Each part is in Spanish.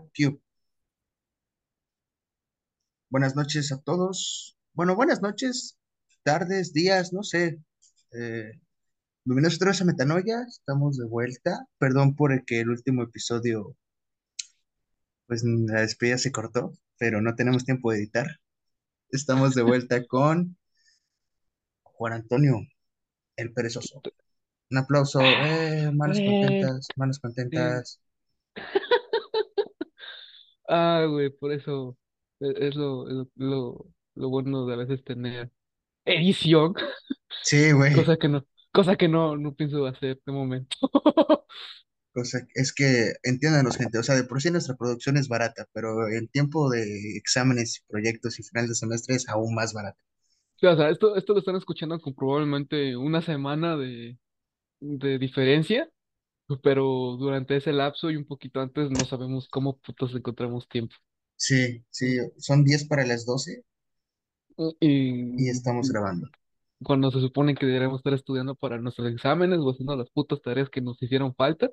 Cube. Buenas noches a todos. Bueno, buenas noches, tardes, días, no sé. Eh, bienvenidos otra vez a Metanoia. Estamos de vuelta. Perdón por el que el último episodio, pues la despedida se cortó, pero no tenemos tiempo de editar. Estamos de vuelta con Juan Antonio, el perezoso. Un aplauso. Eh, manos Eh, contentas, manos contentas. Ah, güey, por eso e- es lo, lo, lo, lo bueno de a veces tener edición, Sí, güey. cosa que no, cosa que no, no pienso hacer de momento. O sea, es que entiéndanos, gente, o sea, de por sí nuestra producción es barata, pero en tiempo de exámenes y proyectos y final de semestre es aún más barata. Sí, O sea, esto, esto lo están escuchando con probablemente una semana de, de diferencia, pero durante ese lapso y un poquito antes no sabemos cómo putos encontramos tiempo. Sí, sí, son 10 para las 12 y Y estamos grabando. cuando se supone que deberíamos estar estudiando para nuestros exámenes o haciendo las putas tareas que nos hicieron falta.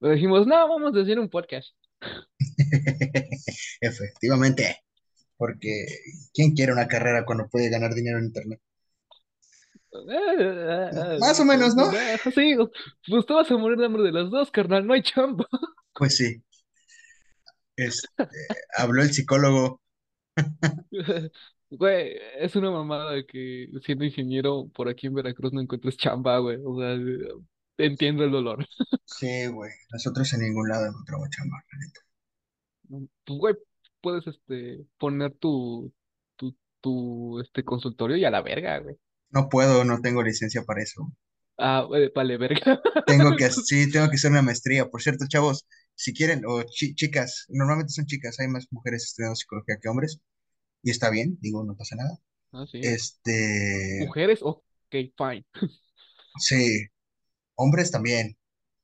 Pero dijimos, no, vamos a hacer un podcast. Efectivamente, porque ¿quién quiere una carrera cuando puede ganar dinero en internet? Más o menos, ¿no? Sí, pues te vas a morir de hambre de las dos, carnal, no hay chamba. Pues sí, este, habló el psicólogo. Güey, es una mamada de que siendo ingeniero por aquí en Veracruz no encuentres chamba, güey. O sea, entiendo el dolor. Sí, güey, nosotros en ningún lado encontramos chamba, neta. Pues, güey, puedes este, poner tu, tu, tu este, consultorio y a la verga, güey. No puedo, no tengo licencia para eso. Ah, vale, verga. Tengo que, sí, tengo que hacer una maestría. Por cierto, chavos, si quieren, o chi- chicas, normalmente son chicas, hay más mujeres estudiando psicología que hombres, y está bien, digo, no pasa nada. Ah, sí. Este, Mujeres, ok, fine. sí, hombres también,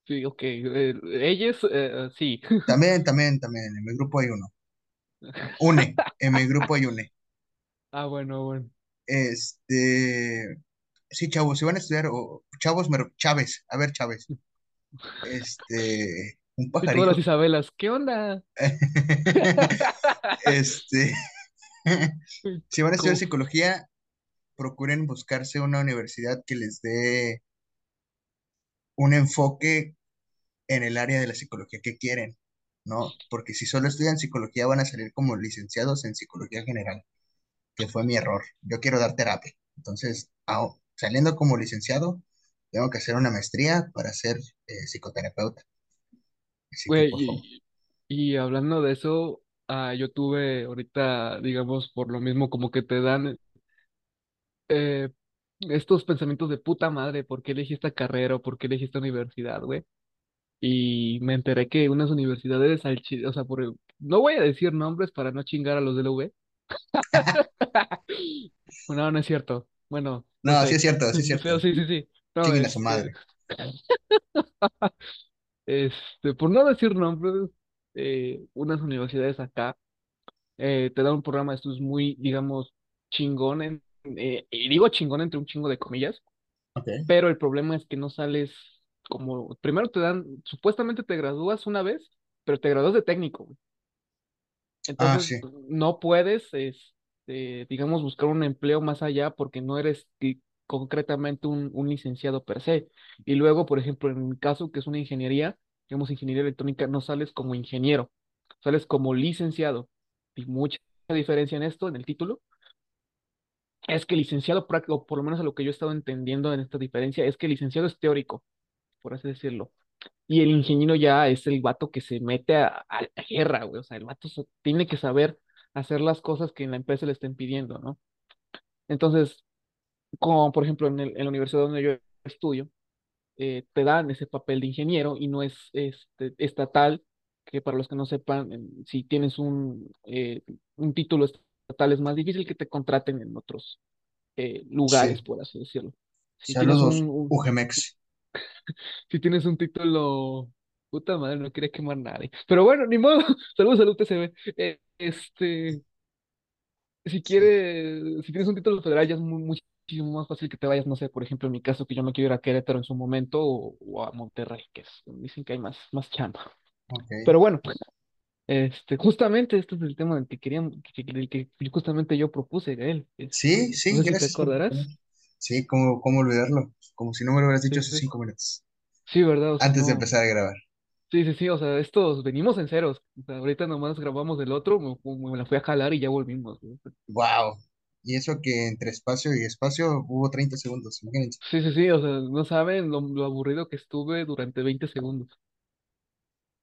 Sí, ok. eh, ellas, eh, sí. también, también, también, en mi grupo hay uno. Une, en mi grupo hay une. Ah, bueno, bueno. Este, sí, chavos, si van a estudiar, o chavos, me, Chávez, a ver, Chávez, este, un Y todas las pajarito. Isabelas, ¿qué onda? Este, si van a estudiar psicología, procuren buscarse una universidad que les dé un enfoque en el área de la psicología que quieren, ¿no? Porque si solo estudian psicología van a salir como licenciados en psicología general, que fue mi error. Yo quiero dar terapia. Entonces, saliendo como licenciado, tengo que hacer una maestría para ser eh, psicoterapeuta. Güey, y, y hablando de eso, ah, yo tuve ahorita, digamos, por lo mismo, como que te dan eh, estos pensamientos de puta madre, ¿por qué elegí esta carrera o por qué elegí esta universidad, güey? Y me enteré que unas universidades, al o sea, por no voy a decir nombres para no chingar a los del UV. No, no es cierto. Bueno, no No, sí es cierto, sí es cierto. Sí, sí, sí. No, a su madre. este, por no decir nombres, eh, unas universidades acá eh, te dan un programa de estudios muy, digamos, chingón, en- eh, y digo chingón entre un chingo de comillas, Ok. pero el problema es que no sales como, primero te dan, supuestamente te gradúas una vez, pero te gradúas de técnico. Ah, Entonces, sí, no puedes, este, digamos, buscar un empleo más allá porque no eres ti- concretamente un, un licenciado per se. Y luego, por ejemplo, en mi caso, que es una ingeniería, digamos, ingeniería electrónica, no sales como ingeniero, sales como licenciado. Y mucha diferencia en esto, en el título, es que licenciado práctico, por lo menos a lo que yo he estado entendiendo en esta diferencia, es que licenciado es teórico, por así decirlo. Y el ingeniero ya es el vato que se mete a, a la guerra, güey. O sea, el vato so- tiene que saber hacer las cosas que en la empresa le estén pidiendo, ¿no? Entonces, como por ejemplo en, el- en la universidad donde yo estudio, eh, te dan ese papel de ingeniero y no es este, estatal, que para los que no sepan, si tienes un, eh, un título estatal es más difícil que te contraten en otros eh, lugares, sí. por así decirlo. Si tienes un, Saludos, un- UGMEX. si tienes un título, puta madre, no quería quemar a nadie. Pero bueno, ni modo. Saludos al UTCB. Eh, este, si quieres, si tienes un título federal, ya es muy, muchísimo más fácil que te vayas, no sé, por ejemplo, en mi caso, que yo me quiero ir a Querétaro en su momento o, o a Monterrey, que es, dicen que hay más, más chamba. Ok. Pero bueno, Este, justamente este es el tema del que queríamos, que, que- que justamente yo propuse, Gael. Sí, Este, no sí, sé si te acordarás. Sí, ¿cómo, cómo olvidarlo? Como si no me lo hubieras dicho hace sí. cinco minutos, Sí, ¿verdad? O sea, antes de empezar a grabar. Sí, sí, sí, o sea, estos venimos en ceros. O sea, ahorita nomás grabamos el otro, me, me la fui a jalar y ya volvimos. Wow. Y eso que entre espacio y espacio hubo 30 segundos, imagínense. Sí, sí, sí, o sea, no saben lo, lo aburrido que estuve durante 20 segundos.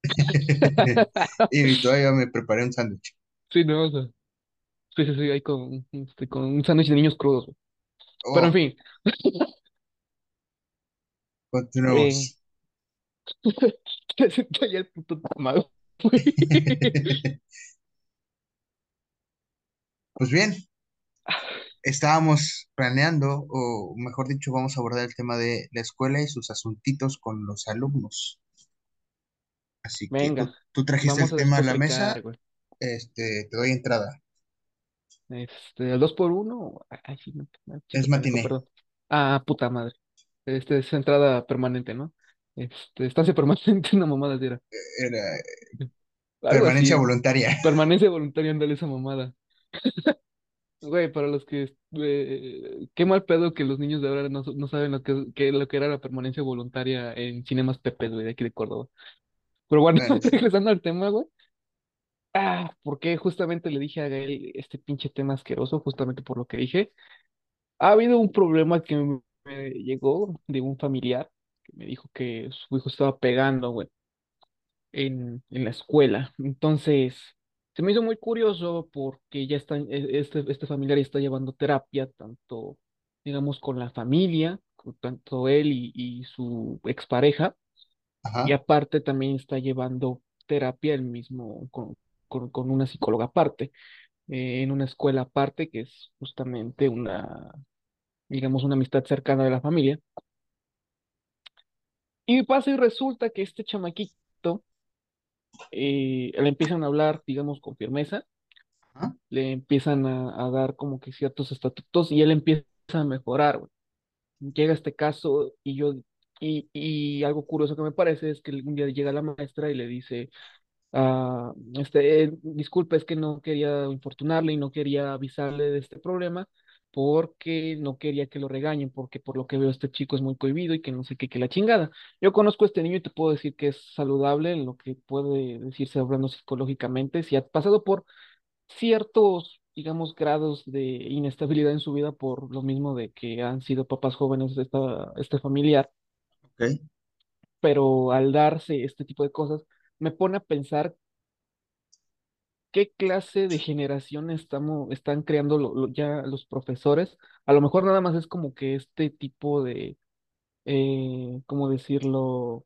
Y todavía me preparé un sándwich. Sí, no, o sea, sí, sí, sí, ahí con, este, con un sándwich de niños crudos. Güey. Pero en Oh, fin, eh, continuemos. te siento ya el puto güey. Pues bien, estábamos planeando, o mejor dicho, vamos a abordar el tema de la escuela y sus asuntitos con los alumnos. Así que Venga, tú, tú trajiste vamos el a tema a la mesa, güey. este, te doy entrada. Este, el dos por uno, ay, sí, no, no, Es chico pendejo, matiné. perdón. Ah, puta madre. Este es entrada permanente, ¿no? Este, estancia permanente, una mamada así era. Era Algo permanencia así. voluntaria. Permanencia voluntaria, ándale esa mamada. Güey, para los que, eh, qué mal pedo que los niños de ahora no, no saben lo que, que- lo que era la permanencia voluntaria en Cinemas Pepe, güey, de aquí de Córdoba. Pero bueno, neta. regresando al tema, güey. Ah, porque justamente le dije a Gael este pinche tema asqueroso, justamente por lo que dije. Ha habido un problema que me me llegó de un familiar que me dijo que su hijo estaba pegando, güey, en, en la escuela. Entonces, se me hizo muy curioso porque ya está, e- este, este familiar ya está llevando terapia, tanto, digamos, con la familia, con tanto él y, y su expareja, y Ajá, aparte también está llevando terapia el mismo con, con, con una psicóloga aparte, eh, en una escuela aparte, que es justamente una, digamos, una amistad cercana de la familia. Y pasa y resulta que este chamaquito eh, le empiezan a hablar, digamos, con firmeza le empiezan a, a dar como que ciertos estatutos y él empieza a mejorar. Llega este caso y yo, y, y algo curioso que me parece es que un día llega la maestra y le dice, ah, este, eh, disculpe, es que no quería infortunarle y no quería avisarle de este problema porque no quería que lo regañen, porque por lo que veo este chico es muy cohibido y que no sé qué, que la chingada. Yo conozco a este niño y te puedo decir que es saludable en lo que puede decirse hablando psicológicamente, si ha pasado por ciertos, digamos, grados de inestabilidad en su vida por lo mismo de que han sido papás jóvenes de esta, este familiar, pero al darse este tipo de cosas, me pone a pensar qué clase de generación estamos, están creando lo- lo- ya los profesores. A lo mejor nada más es como que este tipo de, eh, ¿cómo decirlo?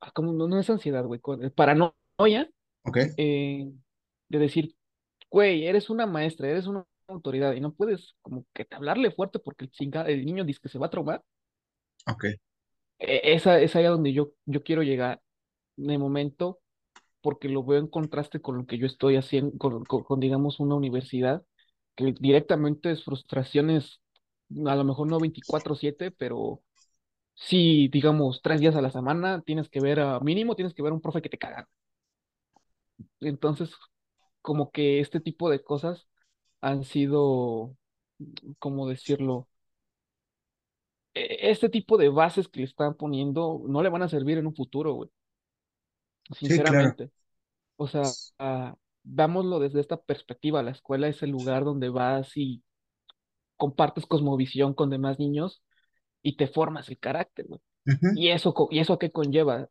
Ah, como no, no es ansiedad, güey, eh, paranoia, Ok, eh, de decir güey, eres una maestra, eres una autoridad y no puedes como que hablarle fuerte porque el, chinga, el niño dice que se va a traumar. ok. E- Esa es ahí a donde yo, yo quiero llegar de momento porque lo veo en contraste con lo que yo estoy haciendo, con, digamos, una universidad que directamente es frustraciones, a lo mejor no veinticuatro siete pero sí, digamos, tres días a la semana tienes que ver, a mínimo tienes que ver a un profe que te caga. Entonces, como que este tipo de cosas han sido, ¿cómo decirlo? E- Este tipo de bases que le están poniendo no le van a servir en un futuro, güey, Sí, claro. sinceramente. O sea, ah, dámoslo desde esta perspectiva. La escuela es el lugar donde vas y compartes cosmovisión con demás niños y te formas el carácter, güey. ¿Y eso, y eso a qué conlleva?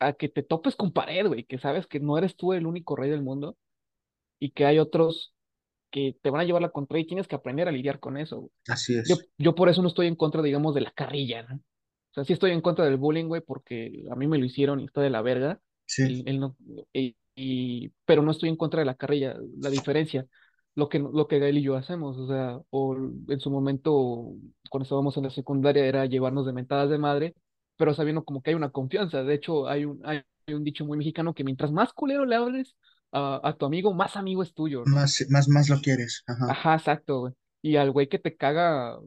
A que te topes con pared, güey, que sabes que no eres tú el único rey del mundo y que hay otros que te van a llevar la contra y tienes que aprender a lidiar con eso, güey. Así Yo, es. yo por eso no estoy en contra, digamos, de la carrilla, ¿no? O sea, sí estoy en contra del bullying, güey, porque a mí me lo hicieron y está de la verga. Sí, el no, y, y- pero no estoy en contra de la carrilla. La diferencia, lo que, lo que Gael y yo hacemos, o sea, o en su momento, cuando estábamos en la secundaria, era llevarnos de mentadas de madre, pero sabiendo como que hay una confianza. De hecho, hay un, hay un dicho muy mexicano que mientras más culero le hables a, a tu amigo, más amigo es tuyo, ¿no? más, más, más lo quieres. Ajá. Ajá, exacto, güey. Y al güey que te caga,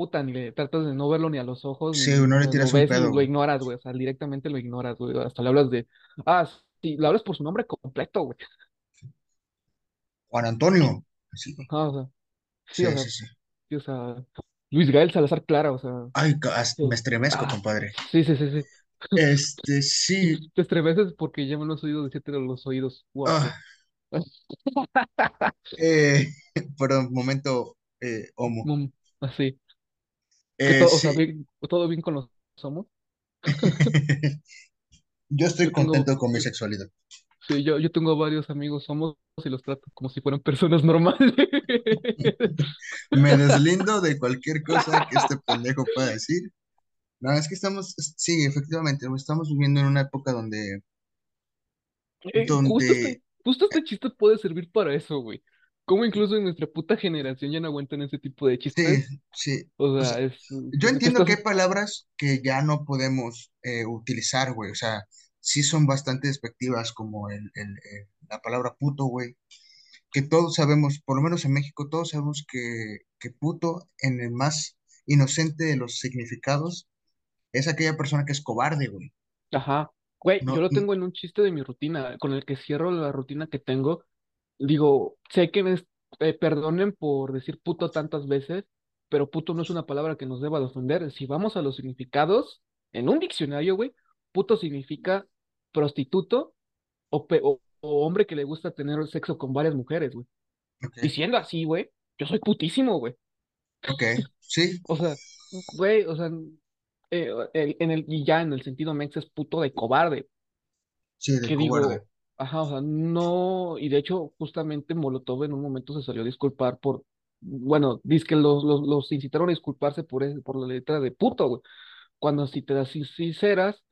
puta, ni le tratas de no verlo ni a los ojos, Sí, ni, no o le sea, lo tiras un ves pedo, lo ignoras, güey. O sea, directamente lo ignoras, güey. Hasta le hablas de, ah, si lo hablas por su nombre completo, güey. Juan Antonio. Sí, Ajá, o sea, sí, o sí, sea, sí. sí. sí, o sea, Luis Gael Salazar Clara, o sea, Ay, me sí, estremezco, ah, compadre. sí, sí, sí, sí. Este, sí. te estremeces porque ya me lo has oído decirte de los oídos, ah, eh, por un momento, eh, homo. Así, Eh, todo, o sea, sí. bien- todo bien con los somos. Yo estoy Yo tengo, contento con mi sexualidad. sí, yo, yo tengo varios amigos somos y los trato como si fueran personas normales. Me deslindo de cualquier cosa que este pendejo pueda decir. No, es que estamos, sí, efectivamente, estamos viviendo en una época donde, Eh, justo este, justo este chiste puede servir para eso, güey. Como incluso en nuestra puta generación ya no aguantan ese tipo de sí, chistes. sí. O O sea, sea, es, yo ¿qué entiendo estás? que hay palabras que ya no podemos eh, utilizar, güey. O sea, sí son bastante despectivas, como el, el, eh, la palabra puto, güey. Que todos sabemos, por lo menos en México, todos sabemos que, que puto, en el más inocente de los significados, es aquella persona que es cobarde, güey. Ajá. Güey, yo No, lo tengo en un chiste de mi rutina, con el que cierro la rutina que tengo. Digo, sé que me eh, perdonen por decir puto tantas veces, pero puto no es una palabra que nos deba de ofender. Si vamos a los significados, en un diccionario, güey, puto significa prostituto o, o, o hombre que le gusta tener sexo con varias mujeres, güey. Diciendo así, güey, yo soy putísimo, güey. ok, sí, O sea, güey, o sea, eh, en el, y ya en el sentido mex es puto de cobarde. sí, de que cobarde. digo, ajá, o sea, no, y de hecho, justamente Molotov en un momento se salió a disculpar por, bueno, dice que los, los, los incitaron a disculparse por, ese- por la letra de puto, güey. Cuando si te das sin- sinceras,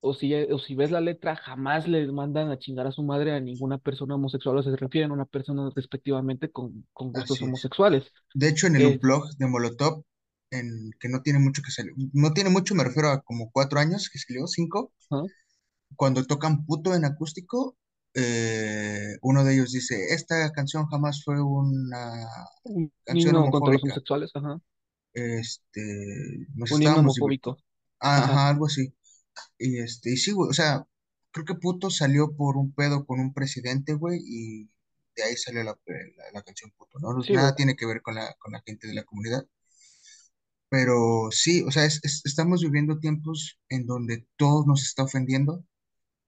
o si, o si ves la letra, jamás le mandan a chingar a su madre a ninguna persona homosexual, o se refieren a una persona respectivamente con, con gustos Así es. homosexuales. De hecho, en el Unplugged de Molotov, en, que no tiene mucho que salir, no tiene mucho, me refiero a como cuatro años que salió, cinco, cuando tocan puto en acústico, eh, uno de ellos dice, esta canción jamás fue una Un canción himno contra los homosexuales, ajá. este, nos Un himno homofóbico, ajá. ajá, algo así, y este, y sí, güey, o sea, creo que puto salió por un pedo con un presidente, güey, y de ahí salió la, la, la canción puto, ¿no? Sí, güey. Nada tiene que ver con la, con la gente de la comunidad. Pero sí, o sea, es- es- estamos viviendo tiempos en donde todo nos está ofendiendo,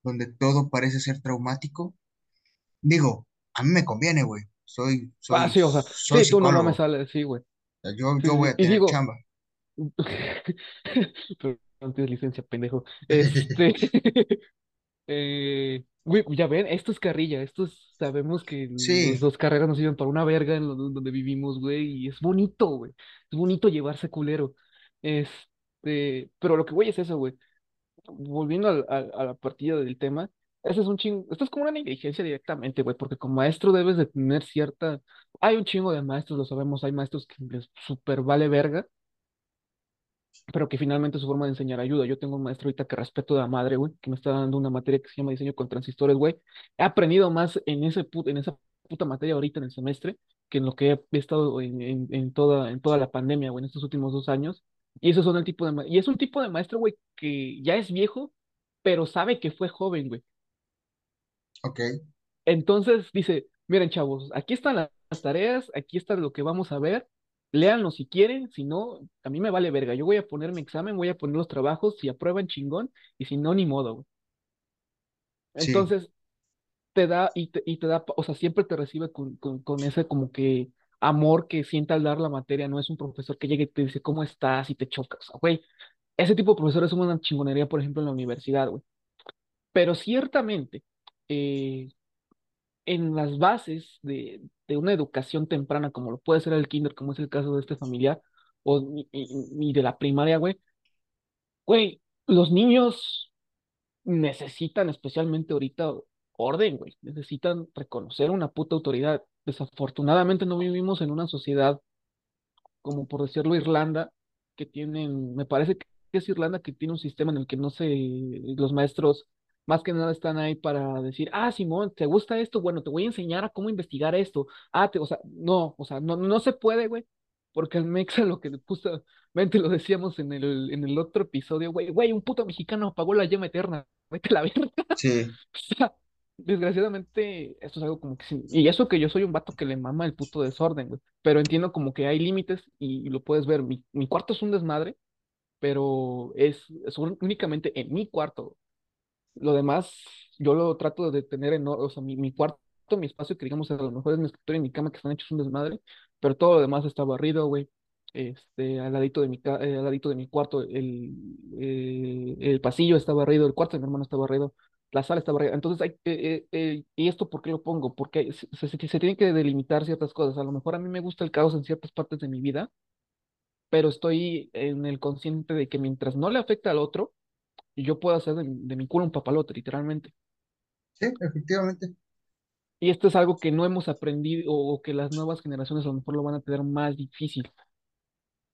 donde todo parece ser traumático. Digo, a mí me conviene, güey. Soy, Ah, soy, sí, o sea, soy sí, tú no mames, psicólogo. sale, sí, güey. O sea, yo, yo sí, voy a tener digo, chamba. Pero no tienes licencia, pendejo. Este, eh, güey, ya ven, esto es carrilla, estos sabemos que Sí, los dos carreras nos sirven para una verga en lo- donde vivimos, güey, y es bonito, güey. Es bonito llevarse culero. Este, pero lo que güey es eso, güey. Volviendo al- al- a la partida del tema, ese es un chingo, esto es como una negligencia directamente, güey, porque como maestro debes de tener cierta, hay un chingo de maestros, lo sabemos, hay maestros que les super vale verga pero que finalmente su forma de enseñar ayuda. Yo tengo un maestro ahorita que respeto de la madre, güey, que me está dando una materia que se llama diseño con transistores, güey. He aprendido más en ese pu- en esa puta materia ahorita en el semestre que en lo que he estado en, en, en toda, en toda la pandemia, güey, en estos últimos dos años. Y esos son el tipo de y es un tipo de maestro, güey, que ya es viejo, pero sabe que fue joven, güey. ok, Entonces dice, miren, chavos, aquí están la- las tareas, aquí está lo que vamos a ver, léanlo si quieren, si no, a mí me vale verga, yo voy a poner mi examen, voy a poner los trabajos, si aprueban chingón, y si no, ni modo, güey. sí, Entonces te da, y te, y te da, o sea, siempre te recibe con, con, con ese como que amor que siente al dar la materia, no es un profesor que llegue y te dice, ¿cómo estás? y te choca, güey, ese tipo de profesores son una chingonería, por ejemplo, en la universidad, güey. Pero ciertamente, eh, en las bases de, de una educación temprana, como lo puede ser el kinder, como es el caso de este familiar, o ni de la primaria, güey, güey, los niños necesitan, especialmente ahorita, orden, güey, necesitan reconocer una puta autoridad. Desafortunadamente no vivimos en una sociedad como por decirlo, Irlanda, que tienen, me parece que es Irlanda que tiene un sistema en el que no se, los maestros más que nada están ahí para decir, ah, Simón, ¿te gusta esto? Bueno, te voy a enseñar a cómo investigar esto. Ah, te, o sea, no, o sea, no, no se puede, güey, porque el Mexa lo que justamente lo decíamos en el, en el otro episodio, güey, güey, un puto mexicano apagó la llama eterna, vete a la verga. sí, desgraciadamente, esto es algo como que sí. Y eso que yo soy un vato que le mama el puto desorden, güey. Pero entiendo como que hay límites y, lo puedes ver. Mi, mi cuarto es un desmadre, pero es, es únicamente en mi cuarto. Lo demás, yo lo trato de tener en, o sea, mi, mi cuarto, mi espacio, que digamos, a lo mejor es mi escritorio y mi cama, que están hechos un desmadre, pero todo lo demás está barrido, güey. Este, al ladito de mi, eh, al ladito de mi cuarto, el, eh, el pasillo está barrido, el cuarto de mi hermano está barrido, la sala está barrida. Entonces, hay, eh, eh, eh, ¿y esto por qué lo pongo? Porque se, se, se se tienen que delimitar ciertas cosas. A lo mejor a mí me gusta el caos en ciertas partes de mi vida, pero estoy en el consciente de que mientras no le afecta al otro, yo puedo hacer de, de mi culo un papalote, literalmente. Sí, efectivamente. Y esto es algo que no hemos aprendido o que las nuevas generaciones a lo mejor lo van a tener más difícil,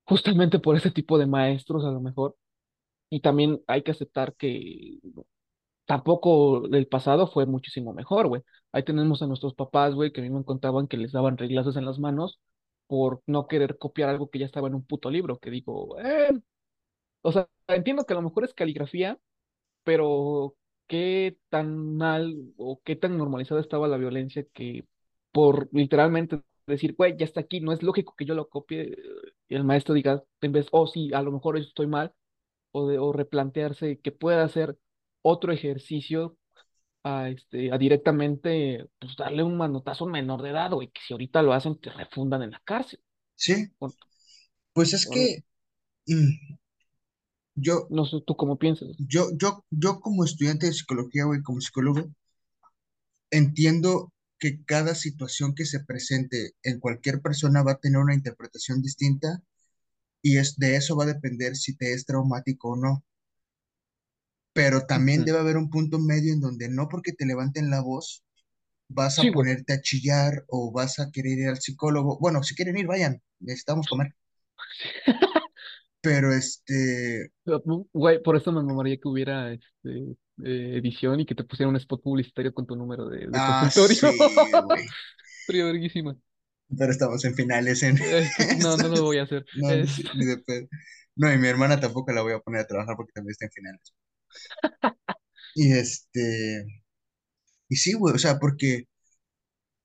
justamente por ese tipo de maestros a lo mejor. Y también hay que aceptar que tampoco el pasado fue muchísimo mejor, güey. Ahí tenemos a nuestros papás, güey, que a mí me contaban que les daban reglazos en las manos por no querer copiar algo que ya estaba en un puto libro, que digo, eh, o sea, entiendo que a lo mejor es caligrafía, pero qué tan mal o qué tan normalizada estaba la violencia que por literalmente decir, güey, ya está aquí, no es lógico que yo lo copie y el maestro diga, en vez, oh, sí, a lo mejor estoy mal, o, de, o replantearse que pueda hacer otro ejercicio a, este, a directamente pues, darle un manotazo menor de edad, güey, que si ahorita lo hacen, te refundan en la cárcel. Sí, pues es que mm, yo, no sé tú cómo piensas. yo, yo, yo como estudiante de psicología, güey, como psicólogo, entiendo que cada situación que se presente en cualquier persona va a tener una interpretación distinta y es, de eso va a depender si te es traumático o no. Pero también debe haber un punto medio en donde no porque te levanten la voz vas a Sí, ponerte a chillar o vas a querer ir al psicólogo. Bueno, si quieren ir, vayan, necesitamos comer. Pero este, Güey, por eso me mamaría que hubiera este, eh, edición y que te pusiera un spot publicitario con tu número de, de ah, consultorio. sí. Sería verguísima. Pero estamos en finales en Este, no, no lo voy a hacer. No, Este, ni de pedo. No, y mi hermana tampoco la voy a poner a trabajar porque también está en finales. Y este, y sí, güey, o sea, porque,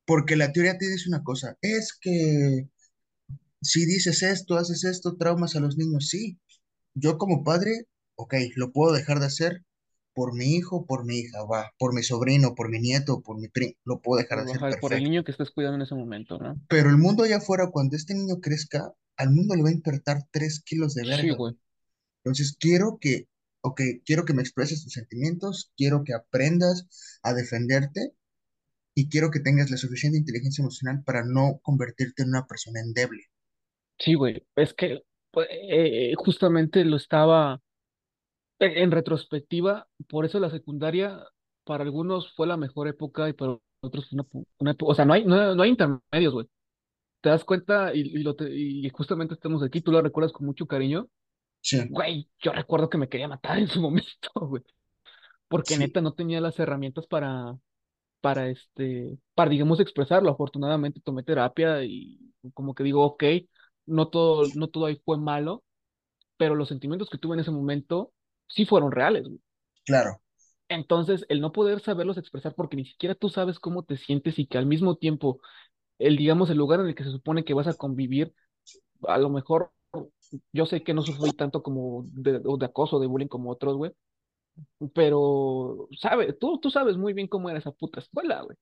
porque la teoría te dice una cosa, es que si dices esto, haces esto, traumas a los niños, sí. Yo como padre, ok, lo puedo dejar de hacer por mi hijo, por mi hija, va, por mi sobrino, por mi nieto, por mi primo, lo puedo dejar de hacer ajá, por el perfecto. niño que estés cuidando en ese momento, ¿no? Pero el mundo allá afuera, cuando este niño crezca, al mundo le va a importar tres kilos de Sí, verga, güey. güey. Entonces quiero que, ok, quiero que me expreses tus sentimientos, quiero que aprendas a defenderte y quiero que tengas la suficiente inteligencia emocional para no convertirte en una persona endeble. Sí, güey. Es que pues, eh, eh, justamente lo estaba en, en retrospectiva, por eso la secundaria para algunos fue la mejor época y para otros una, una época, o sea, no hay, no, no hay intermedios, güey. Te das cuenta y, lo te- y justamente estamos aquí, tú lo recuerdas con mucho cariño. Sí, Güey, yo recuerdo que me quería matar en su momento, güey, porque sí, neta no tenía las herramientas para, para este, para digamos expresarlo. Afortunadamente tomé terapia y como que digo, ok, no todo, no todo ahí fue malo, pero los sentimientos que tuve en ese momento sí fueron reales, güey. claro, Entonces, el no poder saberlos expresar porque ni siquiera tú sabes cómo te sientes y que al mismo tiempo, el, digamos, el lugar en el que se supone que vas a convivir, a lo mejor yo sé que no sufrí tanto como de, o de acoso, de bullying como otros, güey, pero, sabes, tú, tú sabes muy bien cómo era esa puta escuela, güey.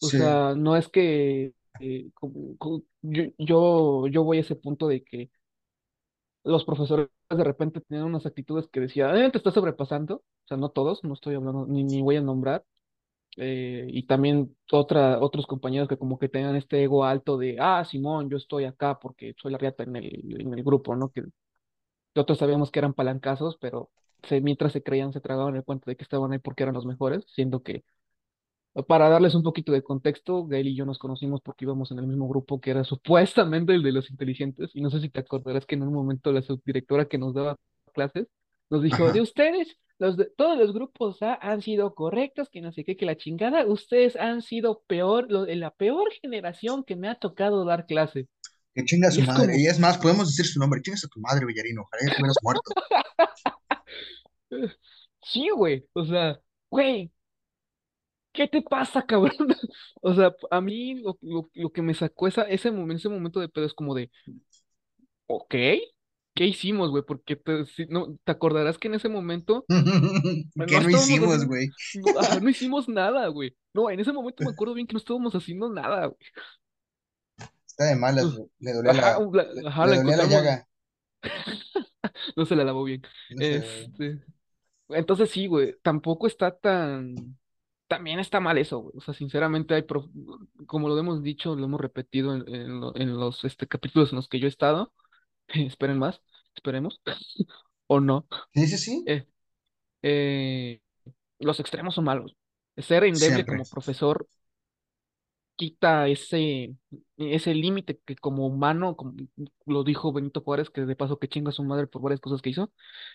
O sí, sea, no es que eh, como- como- yo, yo, yo voy a ese punto de que los profesores de repente tenían unas actitudes que decía, eh, te estás sobrepasando. O sea, no todos, no estoy hablando, ni, ni voy a nombrar. Eh, y también otra, otros compañeros que como que tengan este ego alto de, ah, Simón, yo estoy acá porque soy la riata en el, en el grupo, ¿no? Que otros sabíamos que eran palancazos, pero se, mientras se creían, se tragaban el cuento de que estaban ahí porque eran los mejores, siendo que para darles un poquito de contexto, Gail y yo nos conocimos porque íbamos en el mismo grupo que era supuestamente el de los inteligentes. Y no sé si te acordarás que en un momento la subdirectora que nos daba clases nos dijo, de ajá, ustedes, los de, todos los grupos A han sido correctos, que no sé qué, que la chingada, ustedes han sido peor, lo, la peor generación que me ha tocado dar clase. que chinga a su madre. Y es más, podemos decir su nombre, chingas a tu madre, Villarino, ojalá ya te hubieras muerto. sí, güey, o sea, güey. ¿qué te pasa, cabrón? O sea, a mí lo, lo, lo que me sacó esa, ese momento, ese momento de pedo es como de, ok, ¿qué hicimos, güey? Porque te, si- no, te acordarás que en ese momento no ¿Qué no hicimos, güey? no, hicimos nada, güey. No, en ese momento me acuerdo bien que no estábamos haciendo nada, güey. Está de malas, Pues, güey. Le dolía ajá, la, la, le, ajá, le la llaga. no se la lavó bien. Este, entonces sí, güey, tampoco está tan, también está mal eso, güey. O sea, sinceramente hay, prof- como lo hemos dicho, lo hemos repetido en, en en los este, capítulos en los que yo he estado, esperen más, esperemos, o no. Sí, sí, sí. Eh, eh, los extremos son malos. Ser endeble Siempre. como profesor quita ese, ese límite que como humano, como lo dijo Benito Juárez, que de paso que chinga a su madre por varias cosas que hizo,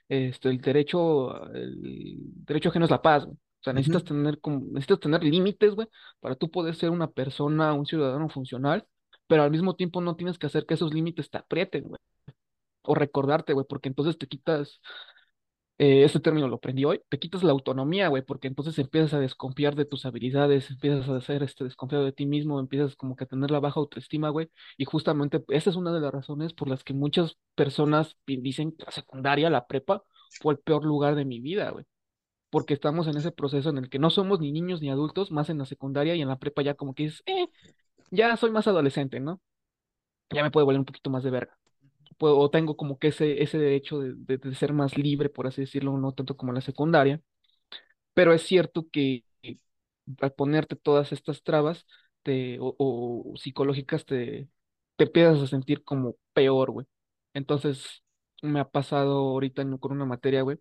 este, el derecho, el derecho ajeno es la paz, güey. O sea, necesitas tener como, necesitas tener límites, güey, para tú poder ser una persona, un ciudadano funcional, pero al mismo tiempo no tienes que hacer que esos límites te aprieten, güey, o recordarte, güey, porque entonces te quitas eh, este término lo aprendí hoy, te quitas la autonomía, güey, porque entonces empiezas a desconfiar de tus habilidades, empiezas a ser este desconfiado de ti mismo, empiezas como que a tener la baja autoestima, güey, y justamente esa es una de las razones por las que muchas personas dicen que la secundaria, la prepa, fue el peor lugar de mi vida, güey, porque estamos en ese proceso en el que no somos ni niños ni adultos, más en la secundaria y en la prepa ya como que dices, eh, ya soy más adolescente, ¿no? Ya me puede valer un poquito más de verga puedo, o tengo como que ese, ese derecho de, de- de ser más libre, por así decirlo, no tanto como la secundaria, pero es cierto que al ponerte todas estas trabas te, o, o psicológicas te, te empiezas a sentir como peor, güey. Entonces, me ha pasado ahorita en- con una materia, güey,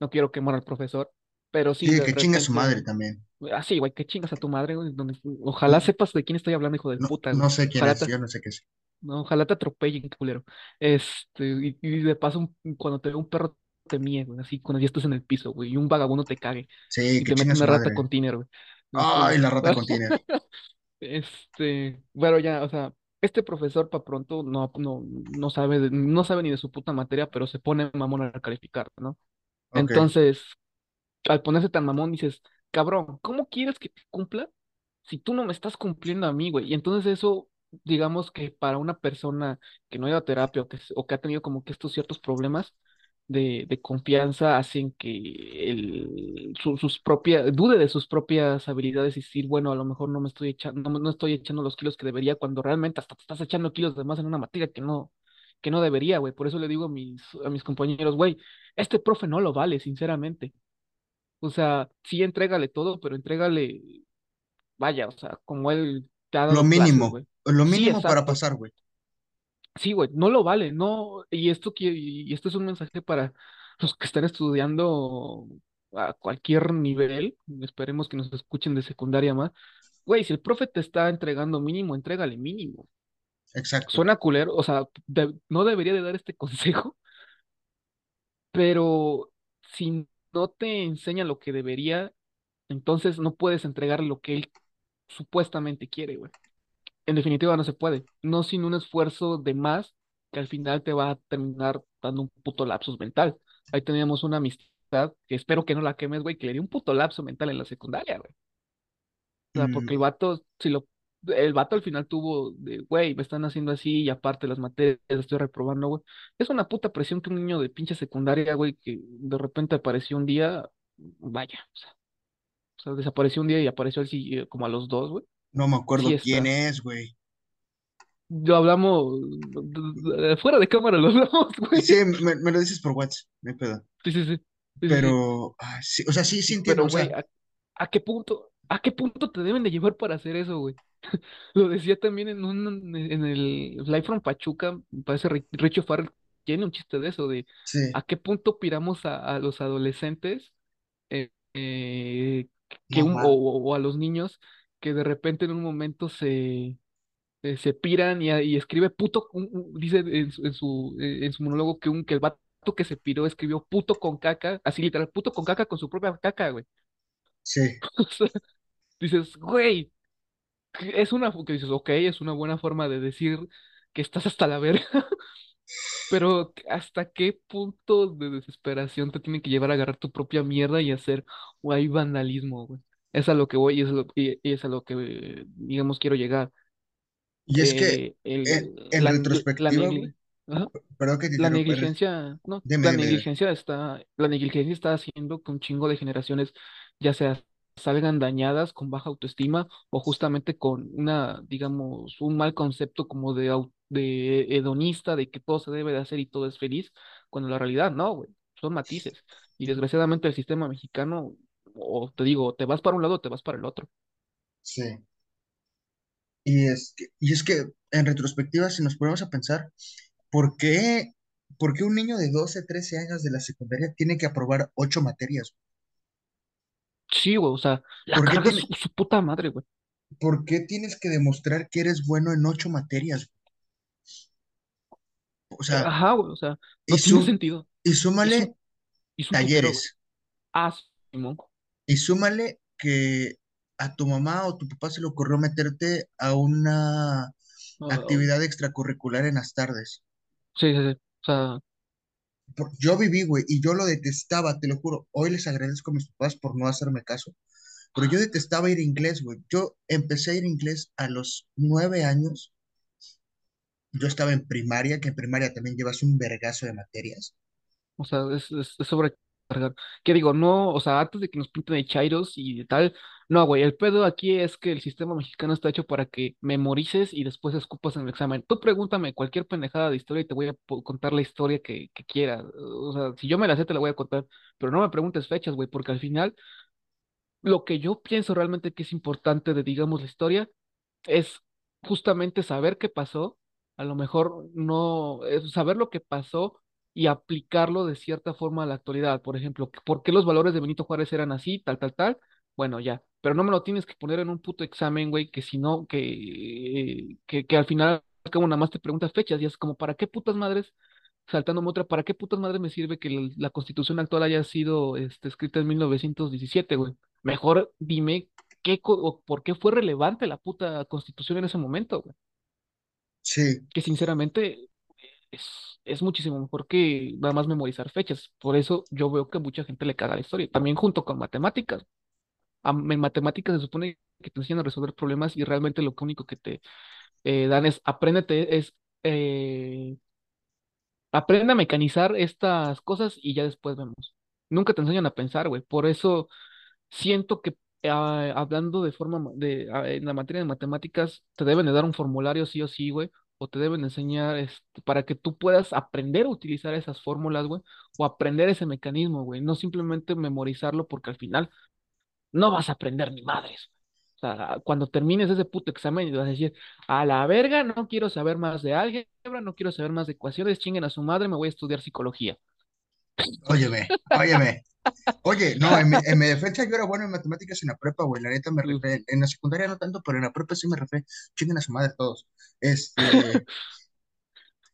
no quiero quemar al profesor, pero sí, Sí, que chinga su madre repente, también. así, güey, que chingas a tu madre, güey, donde, ojalá sepas de quién estoy hablando, hijo de No, puta, no sé quién Ojalá es, te, yo no sé qué es. No, ojalá te atropellen, culero. Este, y, y de paso, un- cuando te ve un perro te mie, güey, así, cuando ya estás en el piso, güey, y un vagabundo te cague Sí, y que te mete chinga su una rata madre. con tiner, güey. Ay, la rata contiene. este, bueno, ya, o sea, este profesor para pronto no, no, no sabe, de- no sabe ni de su puta materia, pero se pone mamón a calificar, ¿no? Ok. Entonces, al ponerse tan mamón, dices, cabrón, ¿cómo quieres que te cumpla si tú no me estás cumpliendo a mí, güey? Y entonces eso, digamos que para una persona que no ha ido a terapia o que, o que ha tenido como que estos ciertos problemas de, de confianza hacen que el, su- sus propias, dude de sus propias habilidades y decir, bueno, a lo mejor no me estoy echando, no, no estoy echando los kilos que debería, cuando realmente hasta te estás echando kilos de más en una materia que no, que no debería, güey. Por eso le digo a mis, a mis compañeros, güey, este profe no lo vale, sinceramente. O sea, sí, entrégale todo, pero entrégale, vaya, o sea, como él Lo clases, mínimo. güey. Lo Sí, mínimo para pasar, güey. Sí, güey, no lo vale, no. Y esto quiere, y esto es un mensaje para los que están estudiando a cualquier nivel. Esperemos que nos escuchen de secundaria más. Güey, si el profe te está entregando mínimo, entrégale mínimo. Exacto. Suena culero, o sea, de- no debería de dar este consejo, pero si no te enseña lo que debería, entonces no puedes entregar lo que él supuestamente quiere, güey. En definitiva no se puede, no sin un esfuerzo de más que al final te va a terminar dando un puto lapsus mental. Ahí teníamos una amistad que espero que no la quemes, güey, que le dio un puto lapso mental en la secundaria, güey. O sea, Mm, porque el vato, si lo, el vato al final tuvo de, güey, me están haciendo así y aparte las materias estoy reprobando, güey. Es una puta presión que un niño de pinche secundaria, güey, que de repente apareció un día, vaya, o sea, o sea, desapareció un día y apareció así como a los dos, güey. no me Sí acuerdo quién es, güey. Lo hablamos fuera de cámara, lo hablamos, güey. Sí, me, me lo dices por WhatsApp, no hay pedo. Sí, sí, sí. Sí, sí, sí. Pero, sí, o sea, sí, sí entiendo, Pero, o güey, sea, ¿a, a qué punto, a qué punto te deben de llevar para hacer eso, güey? Lo decía también en un, en el Live from Pachuca, me parece Ri- Richo Farrell tiene un chiste de eso, de sí, a qué punto piramos a, a los adolescentes eh, eh, que un, o, o- a los niños que de repente en un momento se, eh, se piran y, y escribe puto, un- un- dice en su, en su, eh, en su monólogo que, un, que el vato que se piró escribió puto con caca, así literal, puto con caca con su propia caca, güey. sí. Dices, güey, es una, que dices, ok, es una buena forma de decir que estás hasta la verga, pero ¿hasta qué punto de desesperación te tiene que llevar a agarrar tu propia mierda y hacer, güey, vandalismo, güey? Es a lo que voy y es a lo, y, es a lo que, digamos, quiero llegar. Y es que Eh, en, el, en la, retrospectiva, güey, negli- ajá, perdón que te la negligencia, no, dime, la dime, dime. negligencia está, la negligencia está haciendo que un chingo de generaciones ya sea salgan dañadas con baja autoestima o justamente con una, digamos, un mal concepto como de, de hedonista, de que todo se debe de hacer y todo es feliz, cuando la realidad no, güey, son matices. Y desgraciadamente el sistema mexicano, o te digo, te vas para un lado o te vas para el otro. Sí. Y es que, y es que en retrospectiva, si nos ponemos a pensar, ¿por qué, por qué un niño de 12 13 años de la secundaria tiene que aprobar ocho materias? Sí, güey, o sea, la ¿Por qué carga su, puta madre, güey. por qué tienes que demostrar que eres bueno en ocho materias? O Eh, sea, Ajá, güey, o sea, y, tiene sentido. y Y es un, súmale y es un putero, güey. talleres, Ah, Simón. y súmale que a tu mamá o tu papá se le ocurrió meterte a una Ah, actividad extracurricular en las tardes. sí, sí, sí. O sea, Yo viví, güey, y yo lo detestaba, te lo juro. Hoy les agradezco a mis papás por no hacerme caso, pero yo detestaba ir a inglés, güey. Yo empecé a ir a inglés a los nueve años. Yo estaba en primaria, que en primaria también llevas un vergazo de materias. o sea, es, es, sobrecargar. ¿Qué digo? No, o sea, antes de que nos pinten de chairos y tal, no, güey, el pedo aquí es que el sistema mexicano está hecho para que memorices y después escupas en el examen. Tú pregúntame cualquier pendejada de historia y te voy a contar la historia que, que quieras. O sea, si yo me la sé, te la voy a contar, pero no me preguntes fechas, güey, porque al final lo que yo pienso realmente que es importante de, digamos, la historia es justamente saber qué pasó, a lo mejor no, es saber lo que pasó y aplicarlo de cierta forma a la actualidad. Por ejemplo, ¿por qué los valores de Benito Juárez eran así, tal, tal, tal? Bueno, ya, pero no me lo tienes que poner en un puto examen, güey, que si no, que, que, que al final, como nada más te preguntas fechas y es como, ¿para qué putas madres? Saltándome otra, ¿para qué putas madres me sirve que la, la Constitución actual haya sido este, escrita en 1917, güey? Mejor dime qué, o por qué fue relevante la puta Constitución en ese momento, güey. Sí, Que sinceramente es, es muchísimo mejor que nada más memorizar fechas. Por eso yo veo que mucha gente le caga la historia. También junto con matemáticas. En matemáticas se supone que te enseñan a resolver problemas y realmente lo único que te eh, dan es apréndete, es eh, aprende a mecanizar estas cosas y ya después vemos. Nunca te enseñan a pensar, güey. Por eso siento que ah, hablando de forma ma- de ah, en la materia de matemáticas te deben de dar un formulario sí o sí, güey, o te deben enseñar este, para que tú puedas aprender a utilizar esas fórmulas, güey, o aprender ese mecanismo, güey, no simplemente memorizarlo porque al final no vas a aprender ni madres. O sea, cuando termines ese puto examen y vas a decir, a la verga, no quiero saber más de álgebra, no quiero saber más de ecuaciones, chinguen a su madre, me voy a estudiar psicología. óyeme, óyeme. Oye, no, en mi, en mi defensa yo era bueno en matemáticas en la prepa, güey. La neta me rifé. En la secundaria no tanto, pero en la prepa sí me rifé. Chinguen a su madre todos. Este,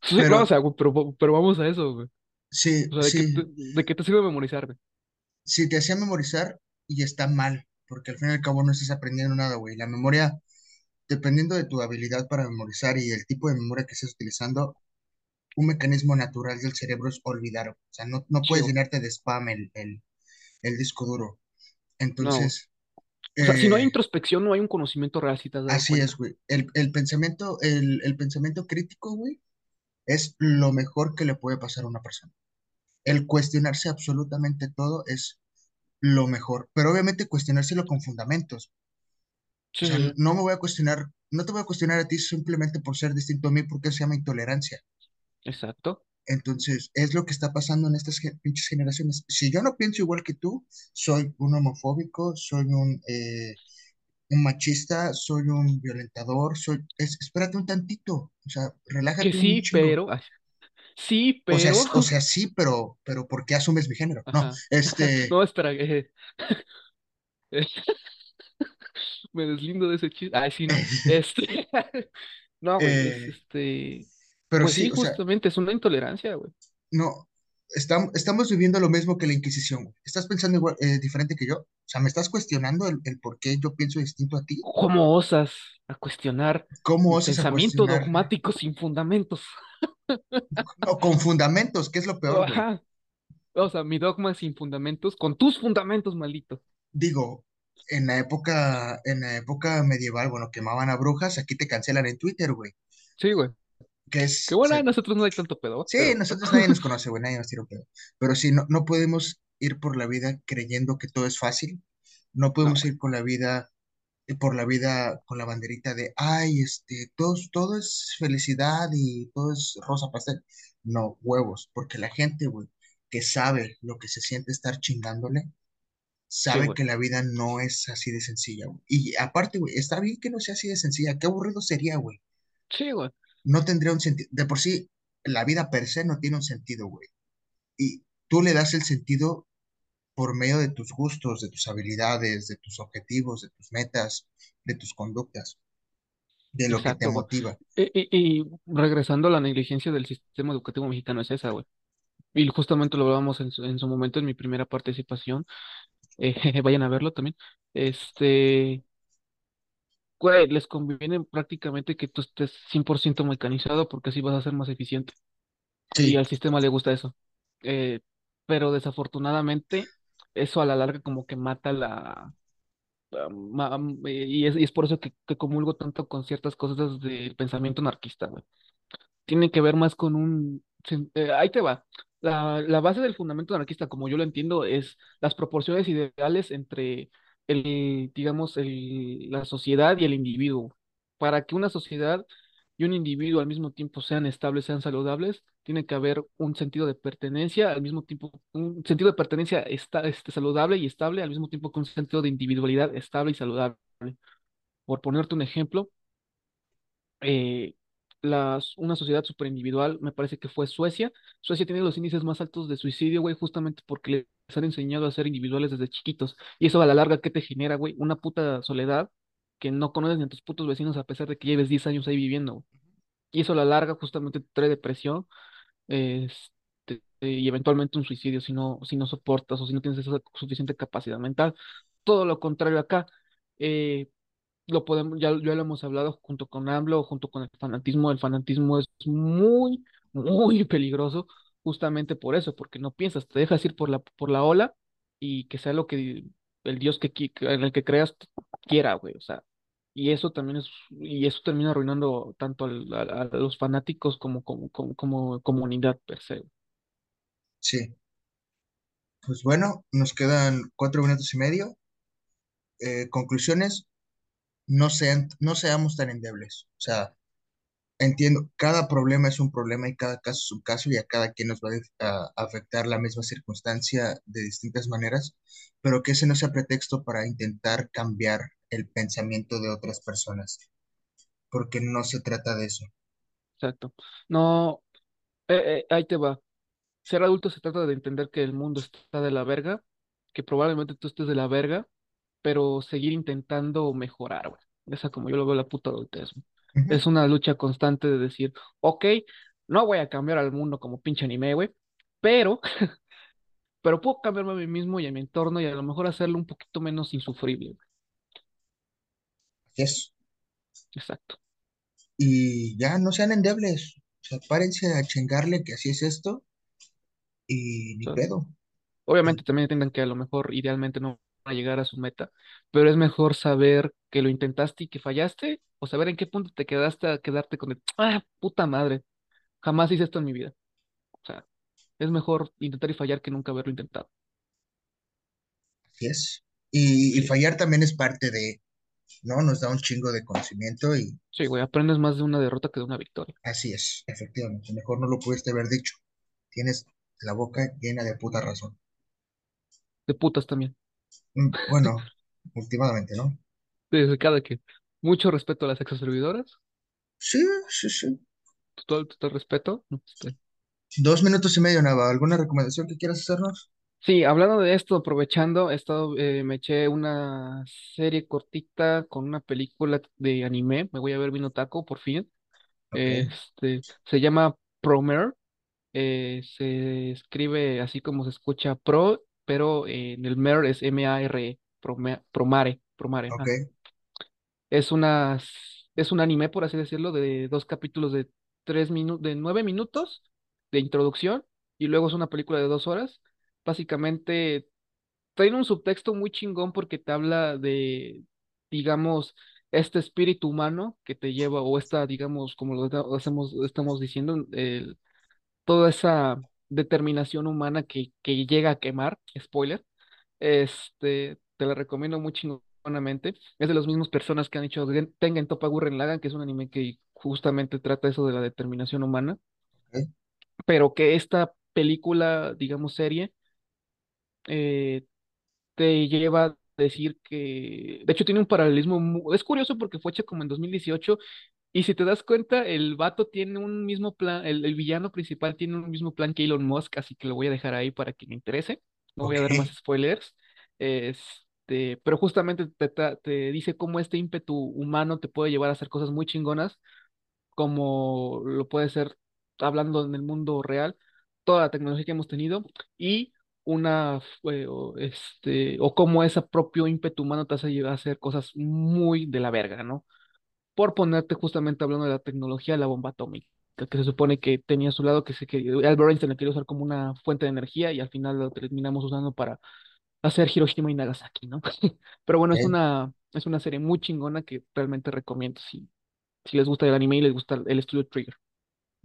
Sí, o pero sea, güey, pero, pero vamos a eso, güey. sí, O sea, ¿de sí, te, de qué te sirve memorizar, güey? sí te hacía memorizar y está mal, porque al fin y al cabo no estás aprendiendo nada, güey. La memoria, dependiendo de tu habilidad para memorizar y el tipo de memoria que estés utilizando, un mecanismo natural del cerebro es olvidar. O sea, no, no puedes llenarte de spam el, el, el disco duro. No. Entonces, O sea, si no hay eh, introspección, no hay un conocimiento real, si te has dado así es, güey. El, el pensamiento, el, el pensamiento crítico, güey, es lo mejor que le puede pasar a una persona. El cuestionarse absolutamente todo es lo mejor, pero obviamente cuestionárselo con fundamentos. O Sí, sea, sí, sí. no me voy a cuestionar, no te voy a cuestionar a ti simplemente por ser distinto a mí, porque se llama intolerancia. Exacto. Entonces, es lo que está pasando en estas pinches generaciones. Si yo no pienso igual que tú, soy un homofóbico, soy un, eh, un machista, soy un violentador, soy... es- espérate un tantito, o sea, Que relájate un sí, chingo. pero, sí, O sea, pero, o sea, sí, pero, pero ¿por qué asumes mi género? No, este, No, espera, eh, me deslindo de ese chiste. Ay, sí, no. Este, no, güey, eh, este, pero pues sí, sí, o sea, justamente, es una intolerancia, güey. no, estam- estamos viviendo lo mismo que la Inquisición. güey. ¿Estás pensando igual, eh, diferente que yo? O sea, ¿me estás cuestionando el, el por qué yo pienso distinto a ti? ¿Cómo osas a cuestionar ¿Cómo osas a pensamiento cuestionar? dogmático sin fundamentos? No, con fundamentos, ¿qué es lo peor? Ajá. O sea, mi dogma sin fundamentos, con tus fundamentos, maldito. Digo. en la época, en la época medieval, bueno, quemaban a brujas, aquí te cancelan en Twitter, güey. Sí, güey. Que Que bueno, nosotros no hay tanto pedo, sí, pero nosotros nadie nos conoce, güey, nadie nos tira un pedo. Pero sí, no, no podemos ir por la vida creyendo que todo es fácil. No podemos ir con la vida, por la vida con la banderita de, ay, este, todo, todo es felicidad y todo es rosa pastel. No, huevos, porque la gente, güey, que sabe lo que se siente estar chingándole, sabe que la vida no es así de sencilla, güey. Y aparte, güey, está bien que no sea así de sencilla. Qué aburrido sería, güey. Sí, güey. No tendría un sentido. De por sí, la vida per se no tiene un sentido, güey. Y tú le das el sentido por medio de tus gustos, de tus habilidades, de tus objetivos, de tus metas, de tus conductas, de lo que te güey. motiva. Y, y, y regresando a la negligencia del sistema educativo mexicano es esa, güey. Y justamente lo hablábamos en su, en su momento en mi primera participación. eh, vayan a verlo también. Este, güey, les conviene prácticamente que tú estés 100% mecanizado porque así vas a ser más eficiente. Y Sí, al sistema le gusta eso. Eh, pero desafortunadamente, eso a la larga como que mata la... eh, y es, es por eso que, que comulgo tanto con ciertas cosas del pensamiento anarquista, güey. tiene que ver más con un... eh, ahí te va. La, la base del fundamento anarquista, como yo lo entiendo, es las proporciones ideales entre el, digamos, el, la sociedad y el individuo. Para que una sociedad y un individuo al mismo tiempo sean estables, sean saludables, tiene que haber un sentido de pertenencia, al mismo tiempo, un sentido de pertenencia esta, este, saludable y estable, al mismo tiempo que un sentido de individualidad estable y saludable. Por ponerte un ejemplo, eh, las, una sociedad superindividual, me parece que fue Suecia. Suecia tiene los índices más altos de suicidio, güey, justamente porque les han enseñado a ser individuales desde chiquitos. Y eso a la larga, ¿qué te genera, güey? Una puta soledad que no conoces ni a tus putos vecinos a pesar de que lleves 10 años ahí viviendo. güey. Y eso a la larga justamente te trae depresión, este, y eventualmente un suicidio si no, si no soportas o si no tienes esa suficiente capacidad mental. Todo lo contrario acá. Eh, lo podemos, ya, ya lo hemos hablado junto con AMLO, junto con el fanatismo. El fanatismo es muy, muy peligroso justamente por eso, porque no piensas, te dejas ir por la, por la ola y que sea lo que el Dios que, en el que creas quiera, güey. O sea, y eso también es, y eso termina arruinando tanto al- a, los fanáticos como, como, como, como comunidad per se. sí. Pues bueno, nos quedan cuatro minutos y medio. Eh, conclusiones, no sean, no seamos tan endebles. O sea, Entiendo, cada problema es un problema y cada caso es un caso y a cada quien nos va a afectar la misma circunstancia de distintas maneras, pero que ese no sea pretexto para intentar cambiar el pensamiento de otras personas, porque no se trata de eso. Exacto. No, eh, eh, ahí te va. Ser adulto se trata de entender que el mundo está de la verga, que probablemente tú estés de la verga, pero seguir intentando mejorar, güey. Esa como yo lo veo la puta adultez, Es una lucha constante de decir, ok, no voy a cambiar al mundo como pinche anime, güey, pero, pero puedo cambiarme a mí mismo y a mi entorno y a lo mejor hacerlo un poquito menos insufrible, güey. Así es. Exacto. Y ya no sean endebles, o sea, párense a chingarle que así es esto y O ni sea, pedo. obviamente también entiendan que a lo mejor idealmente no van a llegar a su meta, pero es mejor saber que lo intentaste y que fallaste, o saber en qué punto te quedaste a quedarte con el, ah, puta madre, jamás hice esto en mi vida. O sea, es mejor intentar y fallar que nunca haberlo intentado. Así es. Y, y fallar también es parte de, ¿no? Nos da un chingo de conocimiento y sí, güey, aprendes más de una derrota que de una victoria. así es, efectivamente. Mejor no lo pudiste haber dicho. Tienes la boca llena de puta razón. De putas también. Mm, Bueno, últimamente, ¿no? Desde cada que. Mucho respeto a las exoservidoras, Sí, sí, sí. total, total respeto. Este, Dos minutos y medio, Nava. ¿Alguna recomendación que quieras hacernos? Sí, hablando de esto, aprovechando, he estado, eh, me eché una serie cortita con una película de anime. Me voy a ver Vino Taco por fin. Ok, Este, se llama Promare. eh, se escribe así como se escucha Pro, pero eh, en el Mer es M-A-R-E. Prome- Promare, Promare. ok, ajá. Es una, es un anime, por así decirlo, de dos capítulos de tres minutos, de nueve minutos de introducción, y luego es una película de dos horas. Básicamente traen un subtexto muy chingón porque te habla de, digamos, este espíritu humano que te lleva, o esta, digamos, como lo hacemos, estamos diciendo, el- toda esa determinación humana que, que llega a quemar, spoiler, este, te la recomiendo muy chingonamente. Es de las mismas personas que han hecho Gen- Tengen Toppa Gurren Lagann, que es un anime que justamente trata eso de la determinación humana, pero que esta película, digamos, serie, eh, te lleva a decir que, de hecho, tiene un paralelismo, mu- es curioso porque fue hecho como en 2018 y si te das cuenta, el vato tiene un mismo plan, el, el villano principal tiene un mismo plan que Elon Musk, así que lo voy a dejar ahí para que me interese, no voy a dar más spoilers, este, pero justamente te, te dice cómo este ímpetu humano te puede llevar a hacer cosas muy chingonas como lo puede ser hablando en el mundo real, toda la tecnología que hemos tenido y una, o, este, o cómo ese propio ímpetu humano te hace llegar a hacer cosas muy de la verga, ¿no? Por ponerte justamente hablando de la tecnología, la bomba atómica, que se supone que tenía a su lado, que se que Albert Einstein la quería usar como una fuente de energía y al final lo terminamos usando para hacer Hiroshima y Nagasaki, ¿no? Pero bueno, es una, es una serie muy chingona que realmente recomiendo si, si les gusta el anime y les gusta el estudio Trigger.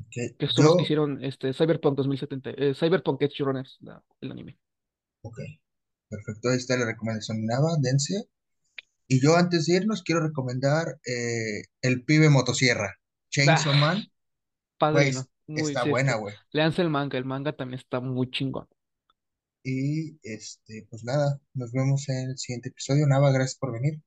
Que son los que hicieron este Cyberpunk 2070, eh, Cyberpunk Edge Runners, la- el anime. ok, perfecto, ahí está la recomendación Nava, dense. Y yo antes de irnos quiero recomendar eh, El pibe motosierra, Chainsaw Ah, Man, padrino, muy, está sí, buena, güey. leanse el manga, el manga también está muy chingón. Y este, pues nada, nos vemos en el siguiente episodio. Nava, gracias por venir.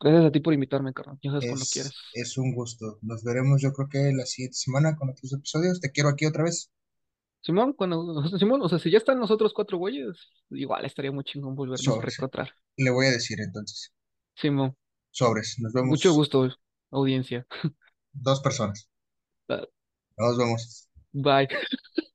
Gracias a ti por invitarme, carnal, ya sabes cuando quieras. Es, es un gusto. Nos veremos yo creo que la siguiente semana con otros episodios. Te quiero aquí otra vez. Simón, cuando, Simón, o sea, si ya están los otros cuatro güeyes, igual estaría muy chingón volvernos a reencontrar. Le voy a decir entonces. Simón, Sobres. Nos mucho vemos gusto, audiencia. dos personas. Nos vemos. Bye.